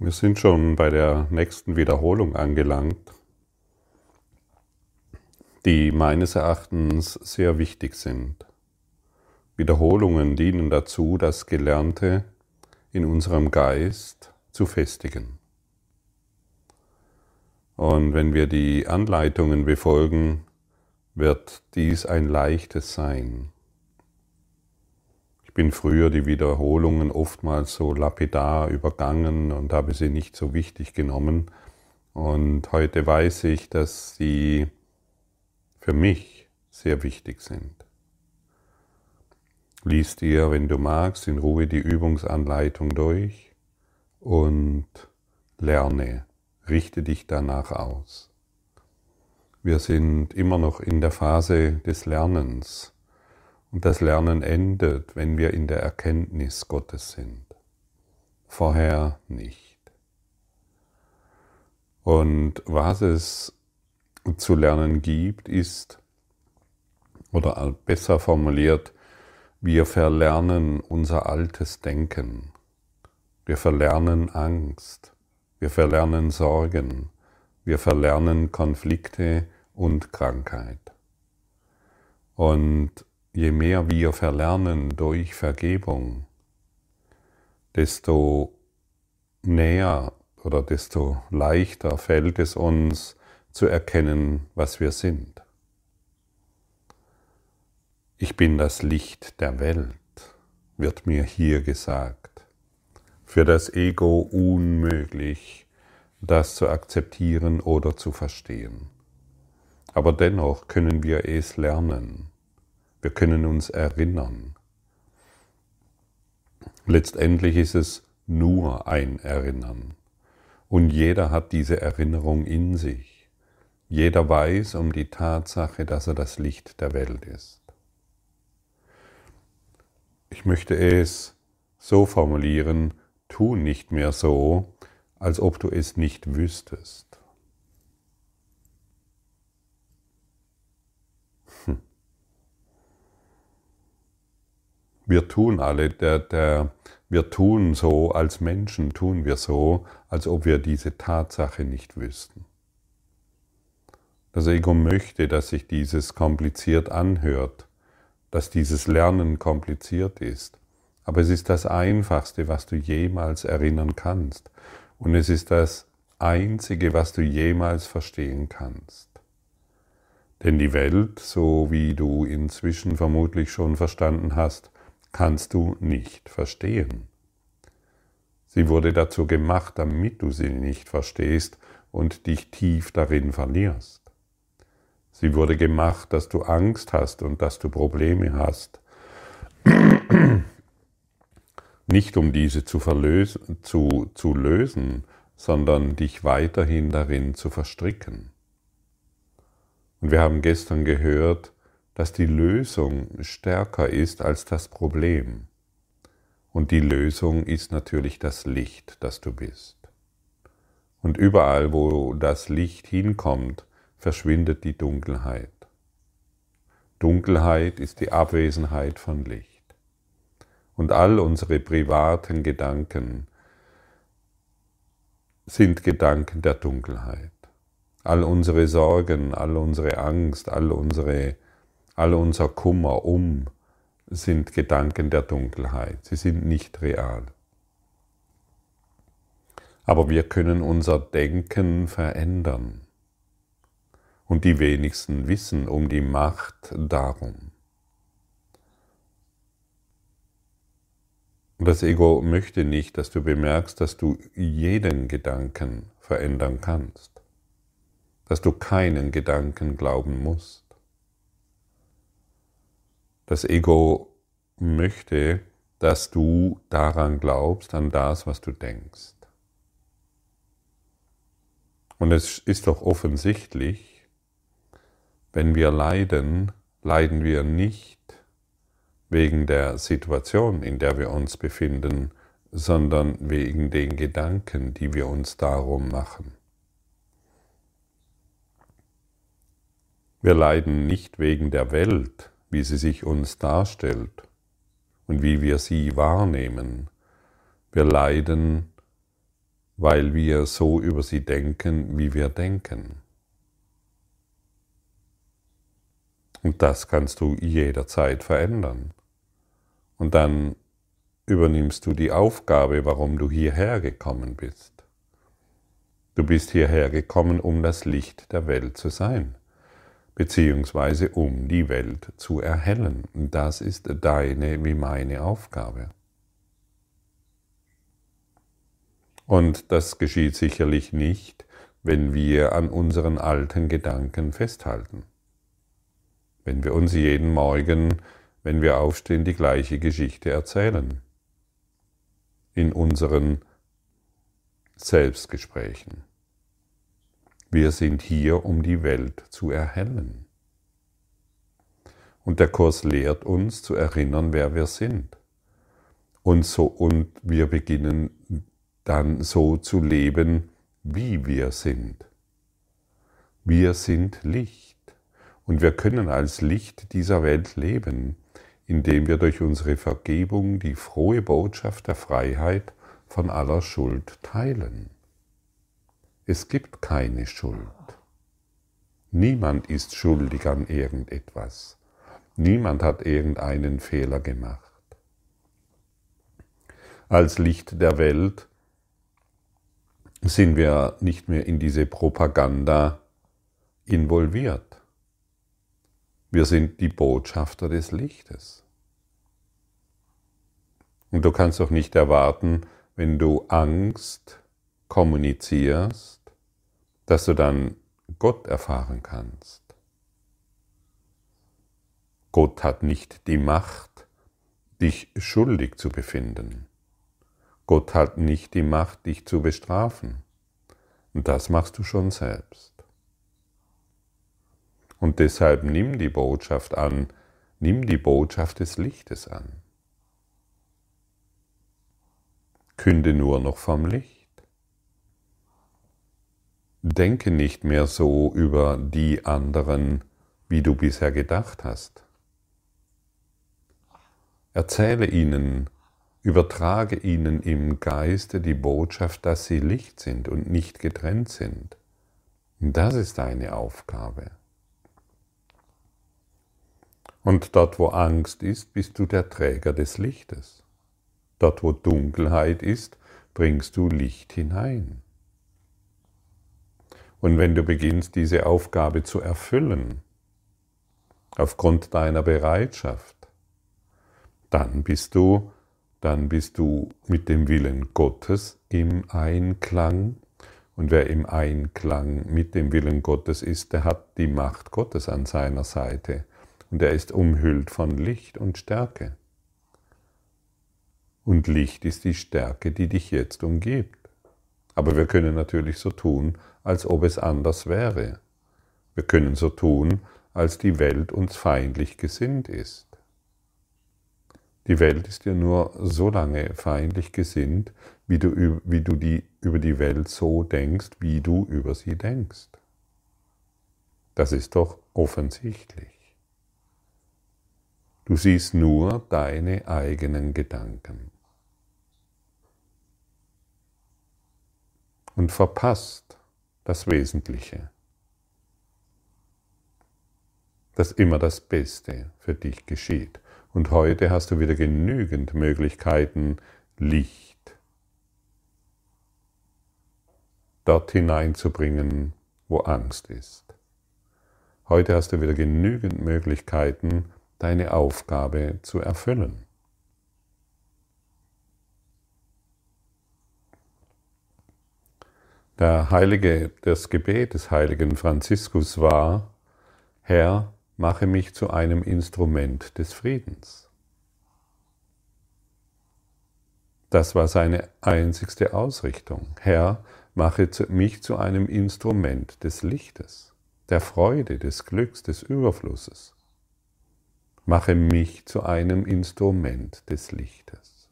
Wir sind schon bei der nächsten Wiederholung angelangt, die meines Erachtens sehr wichtig sind. Wiederholungen dienen dazu, das Gelernte in unserem Geist zu festigen. Und wenn wir die Anleitungen befolgen, wird dies ein leichtes sein bin früher die Wiederholungen oftmals so lapidar übergangen und habe sie nicht so wichtig genommen. Und heute weiß ich, dass sie für mich sehr wichtig sind. Lies dir, wenn du magst, in Ruhe die Übungsanleitung durch und lerne, richte dich danach aus. Wir sind immer noch in der Phase des Lernens und das Lernen endet, wenn wir in der Erkenntnis Gottes sind. Vorher nicht. Und was es zu lernen gibt, ist, oder besser formuliert, wir verlernen unser altes Denken. Wir verlernen Angst. Wir verlernen Sorgen. Wir verlernen Konflikte und Krankheit. Und je mehr wir verlernen durch Vergebung, desto näher oder desto leichter fällt es uns zu erkennen, was wir sind. Ich bin das Licht der Welt, wird mir hier gesagt. Für das Ego unmöglich, das zu akzeptieren oder zu verstehen. Aber dennoch können wir es lernen. Wir können uns erinnern. Letztendlich ist es nur ein Erinnern. Und jeder hat diese Erinnerung in sich. Jeder weiß um die Tatsache, dass er das Licht der Welt ist. Ich möchte es so formulieren, tu nicht mehr so, als ob du es nicht wüsstest. Wir tun alle, der, der, wir tun so, als Menschen tun wir so, als ob wir diese Tatsache nicht wüssten. Das Ego möchte, dass sich dieses kompliziert anhört, dass dieses Lernen kompliziert ist. Aber es ist das Einfachste, was du jemals erinnern kannst. Und es ist das Einzige, was du jemals verstehen kannst. Denn die Welt, so wie du inzwischen vermutlich schon verstanden hast, kannst du nicht verstehen. Sie wurde dazu gemacht, damit du sie nicht verstehst und dich tief darin verlierst. Sie wurde gemacht, dass du Angst hast und dass du Probleme hast. Nicht um diese zu, zu, zu lösen, sondern dich weiterhin darin zu verstricken. Und wir haben gestern gehört, dass die Lösung stärker ist als das Problem. Und die Lösung ist natürlich das Licht, das du bist. Und überall, wo das Licht hinkommt, verschwindet die Dunkelheit. Dunkelheit ist die Abwesenheit von Licht. Und all unsere privaten Gedanken sind Gedanken der Dunkelheit. All unsere Sorgen, all unsere Angst, all unsere All unser Kummer um sind Gedanken der Dunkelheit. Sie sind nicht real. Aber wir können unser Denken verändern. Und die wenigsten wissen um die Macht darum. Das Ego möchte nicht, dass du bemerkst, dass du jeden Gedanken verändern kannst, dass du keinen Gedanken glauben musst. Das Ego möchte, dass du daran glaubst, an das, was du denkst. Und es ist doch offensichtlich, wenn wir leiden, leiden wir nicht wegen der Situation, in der wir uns befinden, sondern wegen den Gedanken, die wir uns darum machen. Wir leiden nicht wegen der Welt, wie sie sich uns darstellt und wie wir sie wahrnehmen. Wir leiden weil wir so über sie denken, wie wir denken. Und das kannst du jederzeit verändern. Und dann übernimmst du die Aufgabe, warum du hierher gekommen bist. Du bist hierher gekommen, um das Licht der Welt zu sein, beziehungsweise um die Welt zu erhellen. Das ist deine wie meine Aufgabe. Und das geschieht sicherlich nicht, wenn wir an unseren alten Gedanken festhalten. Wenn wir uns jeden Morgen, wenn wir aufstehen, die gleiche Geschichte erzählen. In unseren Selbstgesprächen. Wir sind hier, um die Welt zu erhellen. Und der Kurs lehrt uns zu erinnern, wer wir sind. Und, so, und wir beginnen dann so zu leben, wie wir sind. Wir sind Licht und wir können als Licht dieser Welt leben, indem wir durch unsere Vergebung die frohe Botschaft der Freiheit von aller Schuld teilen. Es gibt keine Schuld. Niemand ist schuldig an irgendetwas. Niemand hat irgendeinen Fehler gemacht. Als Licht der Welt sind wir nicht mehr in diese Propaganda involviert. Wir sind die Botschafter des Lichtes. Und du kannst doch nicht erwarten, wenn du Angst kommunizierst, dass du dann Gott erfahren kannst. Gott hat nicht die Macht, dich schuldig zu befinden. Gott hat nicht die Macht, dich zu bestrafen. Und das machst du schon selbst. Und deshalb nimm die Botschaft an, nimm die Botschaft des Lichtes an. Künde nur noch vom Licht. Denke nicht mehr so über die anderen, wie du bisher gedacht hast. Erzähle ihnen Übertrage ihnen im Geiste die Botschaft, dass sie Licht sind und nicht getrennt sind. Das ist deine Aufgabe. Und dort, wo Angst ist, bist du der Träger des Lichtes. Dort, wo Dunkelheit ist, bringst du Licht hinein. Und wenn du beginnst, diese Aufgabe zu erfüllen, aufgrund deiner Bereitschaft, dann bist du dann bist du mit dem Willen Gottes im Einklang. Und wer im Einklang mit dem Willen Gottes ist, der hat die Macht Gottes an seiner Seite. Und er ist umhüllt von Licht und Stärke. Und Licht ist die Stärke, die dich jetzt umgibt. Aber wir können natürlich so tun, als ob es anders wäre. Wir können so tun, als die Welt uns feindlich gesinnt ist. Die Welt ist dir nur so lange feindlich gesinnt, wie du, wie du die, über die Welt so denkst, wie du über sie denkst. Das ist doch offensichtlich. Du siehst nur deine eigenen Gedanken und verpasst das Wesentliche, dass immer das Beste für dich geschieht. Und heute hast du wieder genügend Möglichkeiten, Licht dort hineinzubringen, wo Angst ist. Heute hast du wieder genügend Möglichkeiten, deine Aufgabe zu erfüllen. Der Heilige, das Gebet des heiligen Franziskus war, Herr, mache mich zu einem Instrument des Friedens. Das war seine einzigste Ausrichtung. Herr, mache mich zu einem Instrument des Lichtes, der Freude, des Glücks, des Überflusses. Mache mich zu einem Instrument des Lichtes.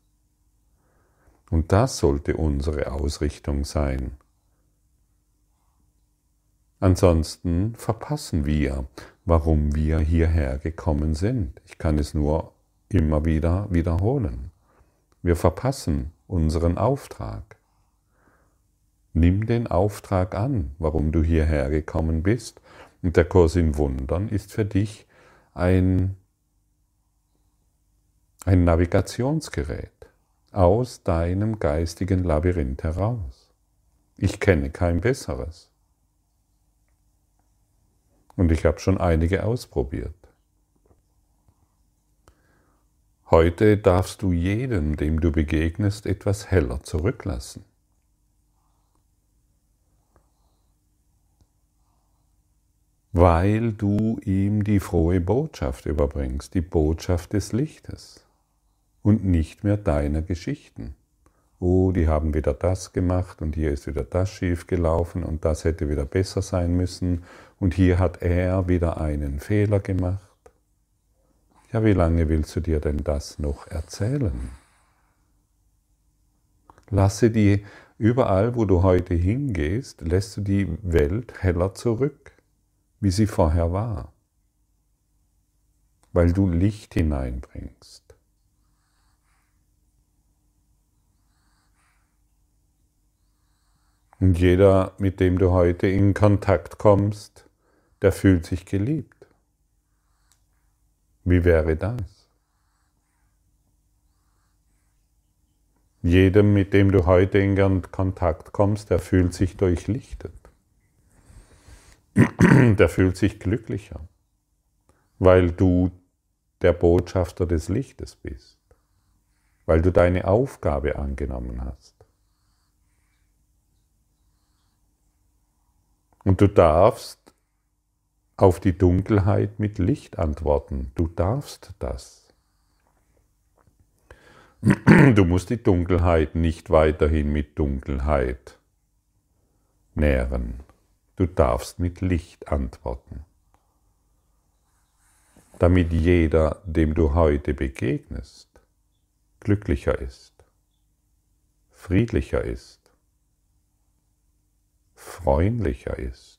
Und das sollte unsere Ausrichtung sein. Ansonsten verpassen wir, warum wir hierher gekommen sind. Ich kann es nur immer wieder wiederholen. Wir verpassen unseren Auftrag. Nimm den Auftrag an, warum du hierher gekommen bist. Und der Kurs in Wundern ist für dich ein, ein Navigationsgerät aus deinem geistigen Labyrinth heraus. Ich kenne kein besseres. Und ich habe schon einige ausprobiert. Heute darfst du jedem, dem du begegnest, etwas heller zurücklassen. Weil du ihm die frohe Botschaft überbringst, die Botschaft des Lichtes und nicht mehr deiner Geschichten. Oh, die haben wieder das gemacht und hier ist wieder das schief gelaufen und das hätte wieder besser sein müssen und hier hat er wieder einen Fehler gemacht. Ja, wie lange willst du dir denn das noch erzählen? Lasse die, überall wo du heute hingehst, lässt du die Welt heller zurück, wie sie vorher war, weil du Licht hineinbringst. Und jeder, mit dem du heute in Kontakt kommst, der fühlt sich geliebt. Wie wäre das? Jedem, mit dem du heute in Kontakt kommst, der fühlt sich durchlichtet. Der fühlt sich glücklicher, weil du der Botschafter des Lichtes bist, weil du deine Aufgabe angenommen hast. Und du darfst auf die Dunkelheit mit Licht antworten. Du darfst das. Du musst die Dunkelheit nicht weiterhin mit Dunkelheit nähren. Du darfst mit Licht antworten. Damit jeder, dem du heute begegnest, glücklicher ist, friedlicher ist, freundlicher ist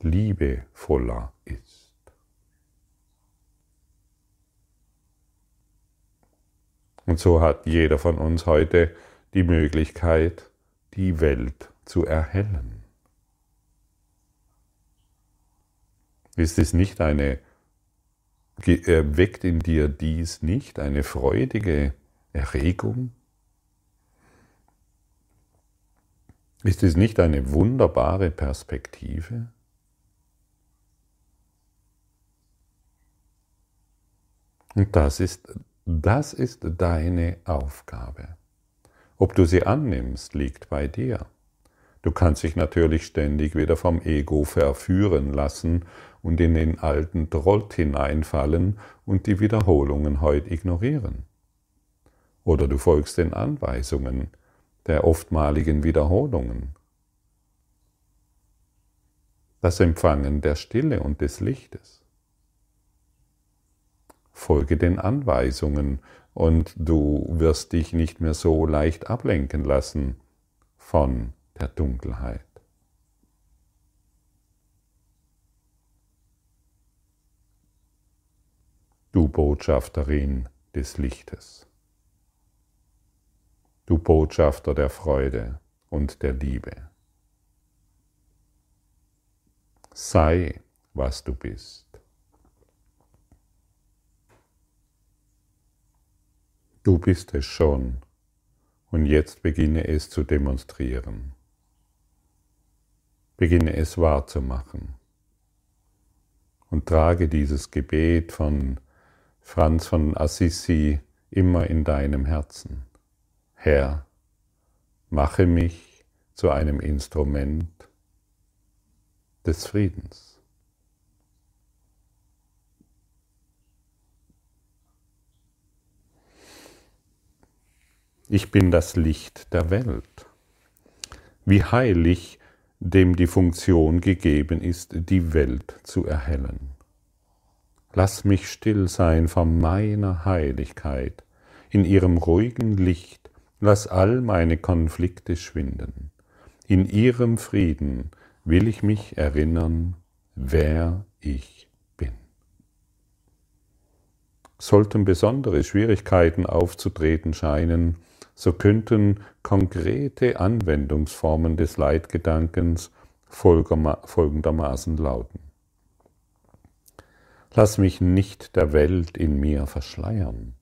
liebevoller ist. Und so hat jeder von uns heute die Möglichkeit, die Welt zu erhellen. Ist es nicht eine, weckt in dir dies nicht eine freudige Erregung? Ist es nicht eine wunderbare Perspektive? Und das ist, das ist deine Aufgabe. Ob du sie annimmst, liegt bei dir. Du kannst dich natürlich ständig wieder vom Ego verführen lassen und in den alten Trott hineinfallen und die Wiederholungen heute ignorieren. Oder du folgst den Anweisungen der oftmaligen Wiederholungen. Das Empfangen der Stille und des Lichtes folge den Anweisungen und du wirst dich nicht mehr so leicht ablenken lassen von der Dunkelheit. Du Botschafterin des Lichtes, du Botschafter der Freude und der Liebe. Sei, was du bist. Du bist es schon und jetzt beginne es zu demonstrieren. Beginne es wahrzumachen und trage dieses Gebet von Franz von Assisi immer in deinem Herzen. Herr, mache mich zu einem Instrument des Friedens. Ich bin das Licht der Welt. Wie heilig dem die Funktion gegeben ist, die Welt zu erhellen. Lass mich still sein vor meiner Heiligkeit, in ihrem ruhigen Licht lass all meine Konflikte schwinden. In ihrem Frieden will ich mich erinnern, wer ich bin. Sollten besondere Schwierigkeiten aufzutreten scheinen, so könnten konkrete Anwendungsformen des Leitgedankens folgendermaßen lauten. Lass mich nicht der Welt in mir verschleiern.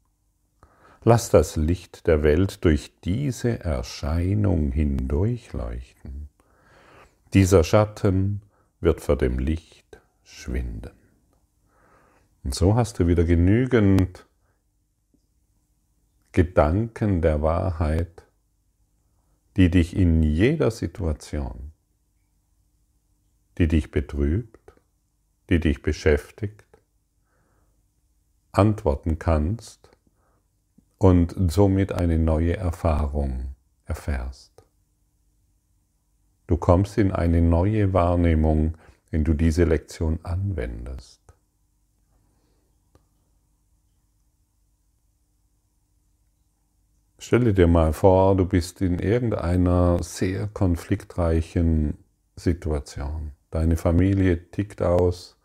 Lass das Licht der Welt durch diese Erscheinung hindurchleuchten. Dieser Schatten wird vor dem Licht schwinden. Und so hast du wieder genügend Gedanken der Wahrheit, die dich in jeder Situation, die dich betrübt, die dich beschäftigt, antworten kannst und somit eine neue Erfahrung erfährst. Du kommst in eine neue Wahrnehmung, wenn du diese Lektion anwendest. Stelle dir mal vor, du bist in irgendeiner sehr konfliktreichen Situation. Deine Familie tickt aus,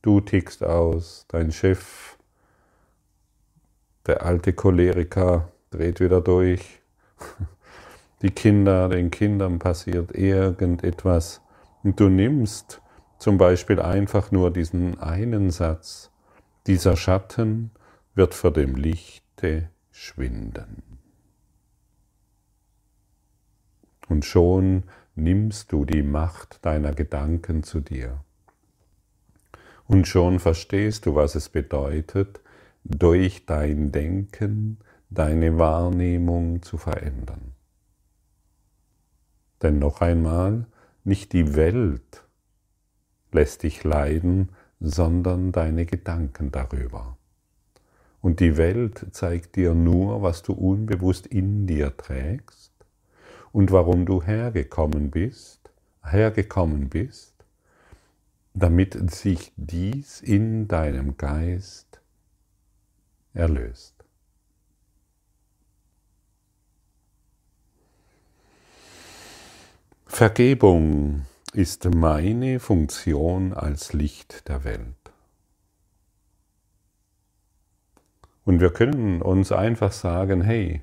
du tickst aus, dein Chef der alte Choleriker dreht wieder durch. Die Kinder, den Kindern passiert irgendetwas. Und du nimmst zum Beispiel einfach nur diesen einen Satz. Dieser Schatten wird vor dem Lichte schwinden. Und schon nimmst du die Macht deiner Gedanken zu dir. Und schon verstehst du, was es bedeutet, durch dein Denken deine Wahrnehmung zu verändern. Denn noch einmal, nicht die Welt lässt dich leiden, sondern deine Gedanken darüber. Und die Welt zeigt dir nur, was du unbewusst in dir trägst und warum du hergekommen bist, hergekommen bist, damit sich dies in deinem Geist erlöst. Vergebung ist meine Funktion als Licht der Welt. Und wir können uns einfach sagen, hey,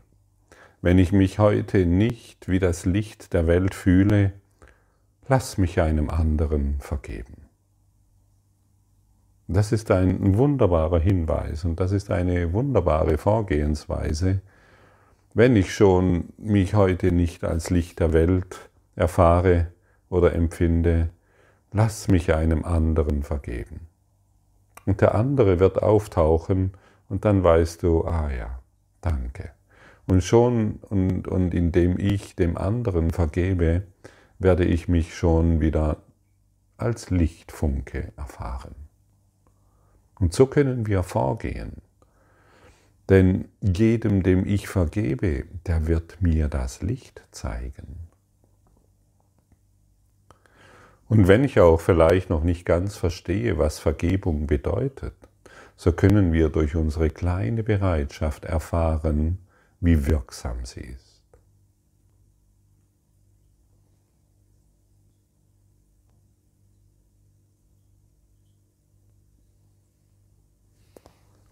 wenn ich mich heute nicht wie das Licht der Welt fühle, lass mich einem anderen vergeben. Das ist ein wunderbarer Hinweis und das ist eine wunderbare Vorgehensweise, wenn ich schon mich heute nicht als Licht der Welt erfahre oder empfinde, lass mich einem anderen vergeben. Und der andere wird auftauchen und dann weißt du, ah ja, danke. Und schon und, und indem ich dem anderen vergebe, werde ich mich schon wieder als Lichtfunke erfahren. Und so können wir vorgehen. Denn jedem, dem ich vergebe, der wird mir das Licht zeigen. Und wenn ich auch vielleicht noch nicht ganz verstehe, was Vergebung bedeutet, so können wir durch unsere kleine Bereitschaft erfahren, wie wirksam sie ist.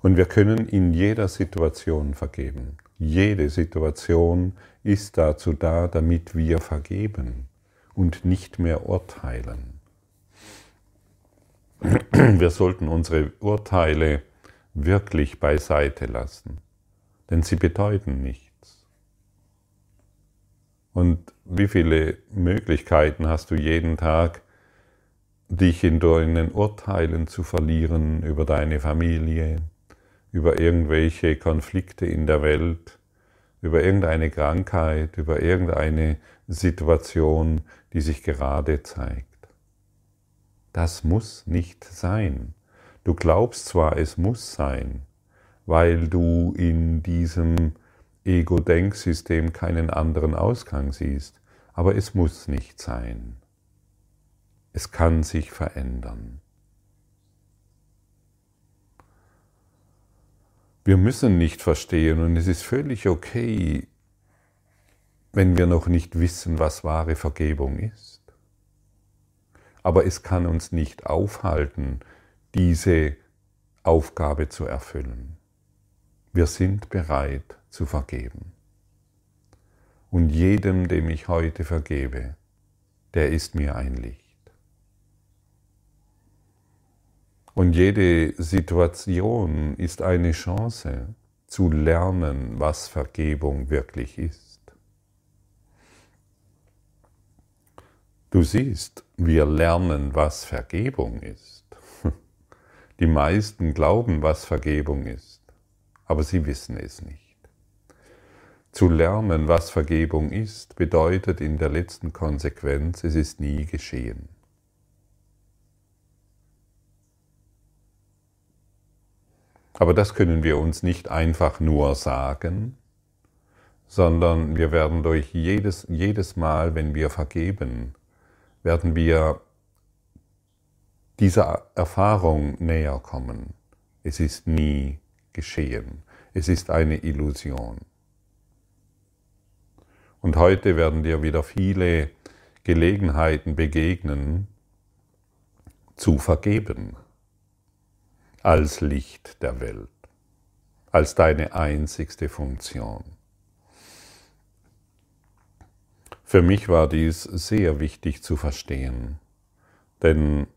Und wir können in jeder Situation vergeben. Jede Situation ist dazu da, damit wir vergeben und nicht mehr urteilen. Wir sollten unsere Urteile wirklich beiseite lassen, denn sie bedeuten nichts. Und wie viele Möglichkeiten hast du jeden Tag, dich in deinen Urteilen zu verlieren über deine Familie, über irgendwelche Konflikte in der Welt, über irgendeine Krankheit, über irgendeine Situation, die sich gerade zeigt. Das muss nicht sein. Du glaubst zwar, es muss sein, weil du in diesem Ego-Denksystem keinen anderen Ausgang siehst, aber es muss nicht sein. Es kann sich verändern. Wir müssen nicht verstehen und es ist völlig okay, wenn wir noch nicht wissen, was wahre Vergebung ist. Aber es kann uns nicht aufhalten, diese Aufgabe zu erfüllen. Wir sind bereit zu vergeben. Und jedem, dem ich heute vergebe, der ist mir ein Licht. Und jede Situation ist eine Chance zu lernen, was Vergebung wirklich ist. Du siehst, wir lernen, was Vergebung ist. Die meisten glauben, was Vergebung ist, aber sie wissen es nicht. Zu lernen, was Vergebung ist, bedeutet in der letzten Konsequenz, es ist nie geschehen. Aber das können wir uns nicht einfach nur sagen, sondern wir werden durch jedes, jedes Mal, wenn wir vergeben, werden wir dieser Erfahrung näher kommen. Es ist nie geschehen. Es ist eine Illusion. Und heute werden dir wieder viele Gelegenheiten begegnen, zu vergeben als Licht der Welt, als deine einzigste Funktion. Für mich war dies sehr wichtig zu verstehen, denn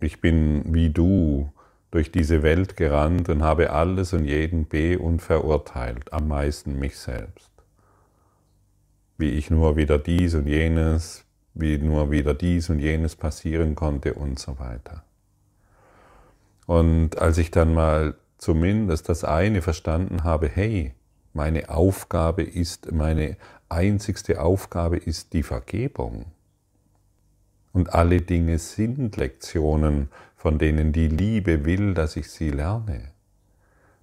ich bin wie du durch diese Welt gerannt und habe alles und jeden be- und verurteilt, am meisten mich selbst. Wie ich nur wieder dies und jenes, wie nur wieder dies und jenes passieren konnte und so weiter. Und als ich dann mal zumindest das eine verstanden habe, hey, meine Aufgabe ist, meine einzigste Aufgabe ist die Vergebung. Und alle Dinge sind Lektionen, von denen die Liebe will, dass ich sie lerne.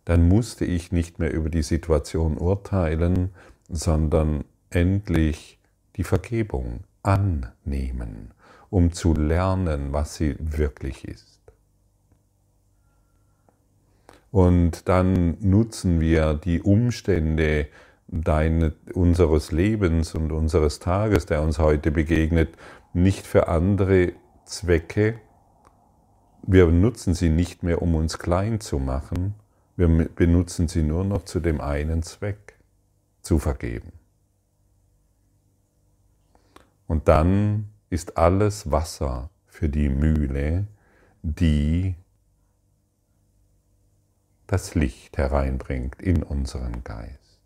Dann musste ich nicht mehr über die Situation urteilen, sondern endlich die Vergebung annehmen, um zu lernen, was sie wirklich ist. Und dann nutzen wir die Umstände deine, unseres Lebens und unseres Tages, der uns heute begegnet, nicht für andere Zwecke. Wir nutzen sie nicht mehr, um uns klein zu machen. Wir benutzen sie nur noch zu dem einen Zweck, zu vergeben. Und dann ist alles Wasser für die Mühle, die das Licht hereinbringt in unseren Geist.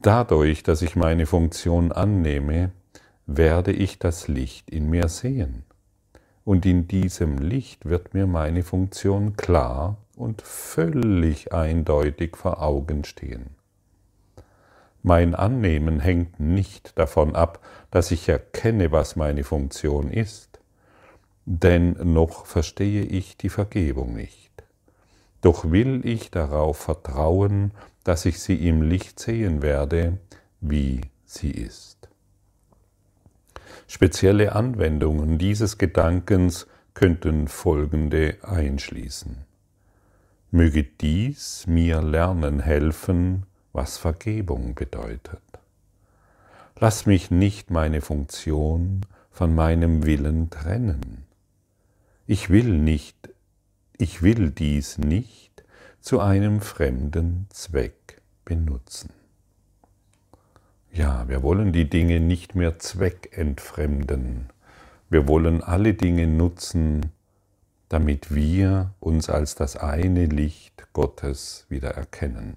Dadurch, dass ich meine Funktion annehme, werde ich das Licht in mir sehen. Und in diesem Licht wird mir meine Funktion klar und völlig eindeutig vor Augen stehen. Mein Annehmen hängt nicht davon ab, dass ich erkenne, was meine Funktion ist denn noch verstehe ich die Vergebung nicht. Doch will ich darauf vertrauen, dass ich sie im Licht sehen werde, wie sie ist. Spezielle Anwendungen dieses Gedankens könnten folgende einschließen. Möge dies mir lernen helfen, was Vergebung bedeutet. Lass mich nicht meine Funktion von meinem Willen trennen. Ich will nicht, ich will dies nicht zu einem fremden Zweck benutzen. Ja, wir wollen die Dinge nicht mehr zweckentfremden. Wir wollen alle Dinge nutzen, damit wir uns als das eine Licht Gottes wieder erkennen.